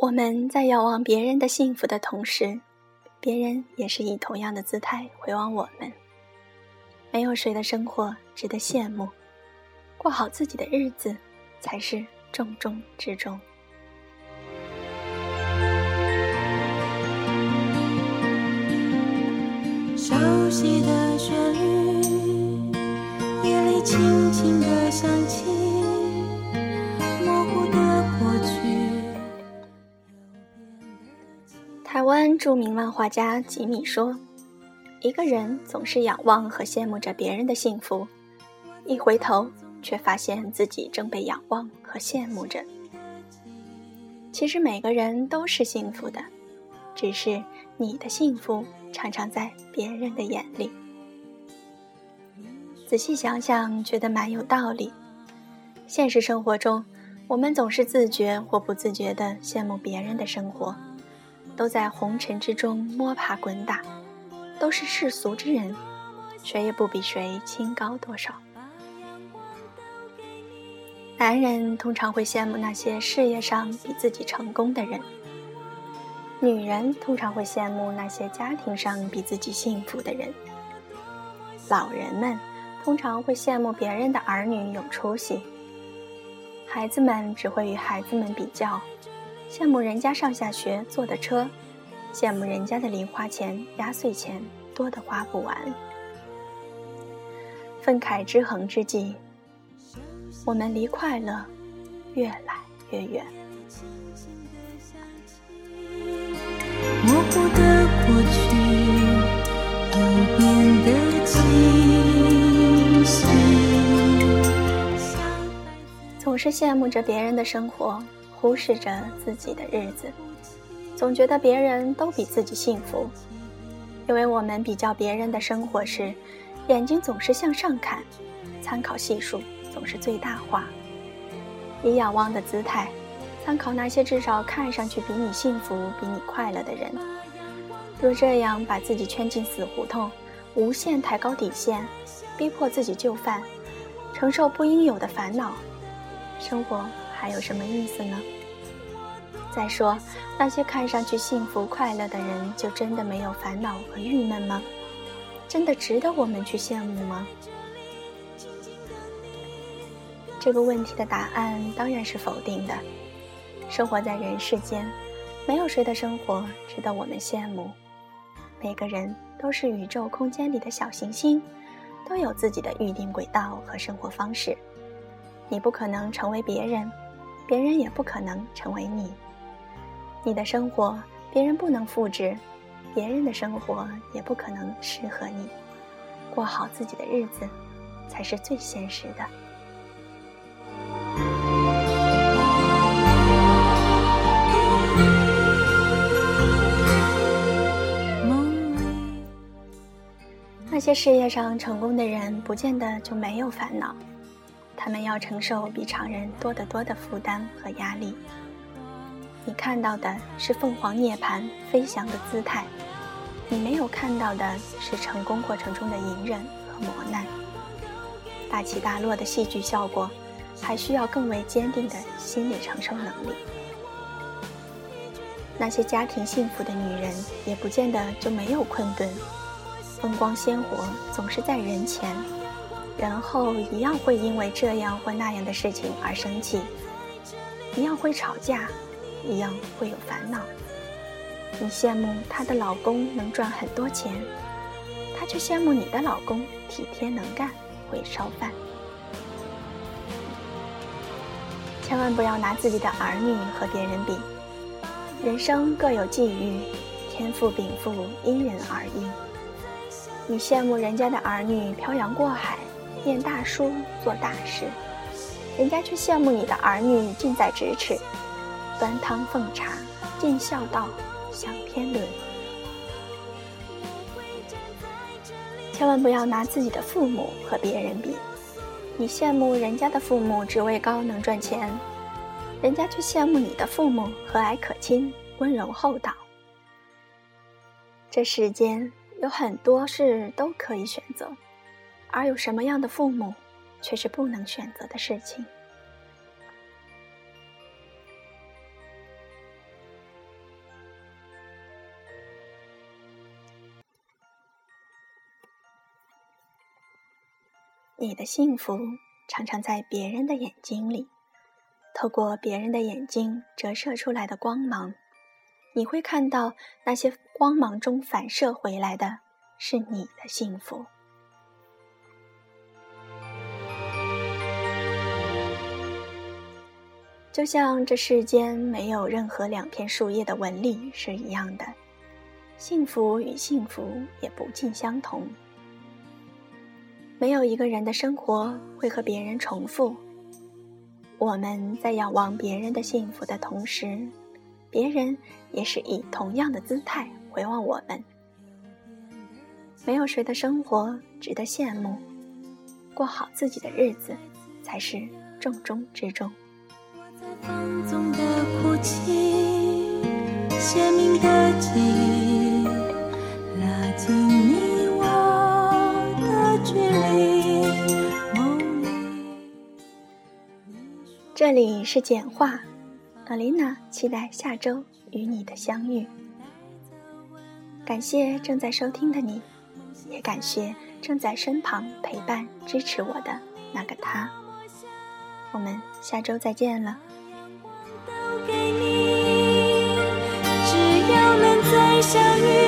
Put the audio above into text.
我们在遥望别人的幸福的同时，别人也是以同样的姿态回望我们。没有谁的生活值得羡慕，过好自己的日子才是重中之重。熟悉的旋律，夜里轻轻的响起，湾著名漫画家吉米说。一个人总是仰望和羡慕着别人的幸福，一回头却发现自己正被仰望和羡慕着。其实每个人都是幸福的，只是你的幸福常常在别人的眼里。仔细想想，觉得蛮有道理。现实生活中，我们总是自觉或不自觉地羡慕别人的生活，都在红尘之中摸爬滚打。都是世俗之人，谁也不比谁清高多少。男人通常会羡慕那些事业上比自己成功的人，女人通常会羡慕那些家庭上比自己幸福的人。老人们通常会羡慕别人的儿女有出息，孩子们只会与孩子们比较，羡慕人家上下学坐的车。羡慕人家的零花钱、压岁钱多的花不完。愤慨之恒之际，我们离快乐越来越远。模糊的过去又变得清晰。总是羡慕着别人的生活，忽视着自己的日子。总觉得别人都比自己幸福，因为我们比较别人的生活时，眼睛总是向上看，参考系数总是最大化，以仰望的姿态，参考那些至少看上去比你幸福、比你快乐的人。若这样把自己圈进死胡同，无限抬高底线，逼迫自己就范，承受不应有的烦恼，生活还有什么意思呢？再说，那些看上去幸福快乐的人，就真的没有烦恼和郁闷吗？真的值得我们去羡慕吗？这个问题的答案当然是否定的。生活在人世间，没有谁的生活值得我们羡慕。每个人都是宇宙空间里的小行星，都有自己的预定轨道和生活方式。你不可能成为别人，别人也不可能成为你。你的生活别人不能复制，别人的生活也不可能适合你。过好自己的日子，才是最现实的。那些事业上成功的人，不见得就没有烦恼，他们要承受比常人多得多的负担和压力。你看到的是凤凰涅槃飞翔的姿态，你没有看到的是成功过程中的隐忍和磨难。大起大落的戏剧效果，还需要更为坚定的心理承受能力。那些家庭幸福的女人，也不见得就没有困顿。风光鲜活总是在人前，人后一样会因为这样或那样的事情而生气，一样会吵架。一样会有烦恼。你羡慕她的老公能赚很多钱，她却羡慕你的老公体贴能干，会烧饭。千万不要拿自己的儿女和别人比，人生各有际遇，天赋禀赋因人而异。你羡慕人家的儿女漂洋过海，念大书做大事，人家却羡慕你的儿女近在咫尺。端汤奉茶，尽孝道，享天伦。千万不要拿自己的父母和别人比。你羡慕人家的父母职位高能赚钱，人家却羡慕你的父母和蔼可亲、温柔厚道。这世间有很多事都可以选择，而有什么样的父母却是不能选择的事情。你的幸福常常在别人的眼睛里透过别人的眼睛折射出来的光芒你会看到那些光芒中反射回来的是你的幸福。就像这世间没有任何两片树叶的纹理是一样的，幸福与幸福也不尽相同。没有一个人的生活会和别人重复。我们在仰望别人的幸福的同时，别人也是以同样的姿态回望我们。没有谁的生活值得羡慕，过好自己的日子才是重中之重。放纵的哭泣，这里是简话，阿琳娜期待下周与你的相遇。感谢正在收听的你，也感谢正在身旁陪伴支持我的那个他。我们下周再见了。相遇。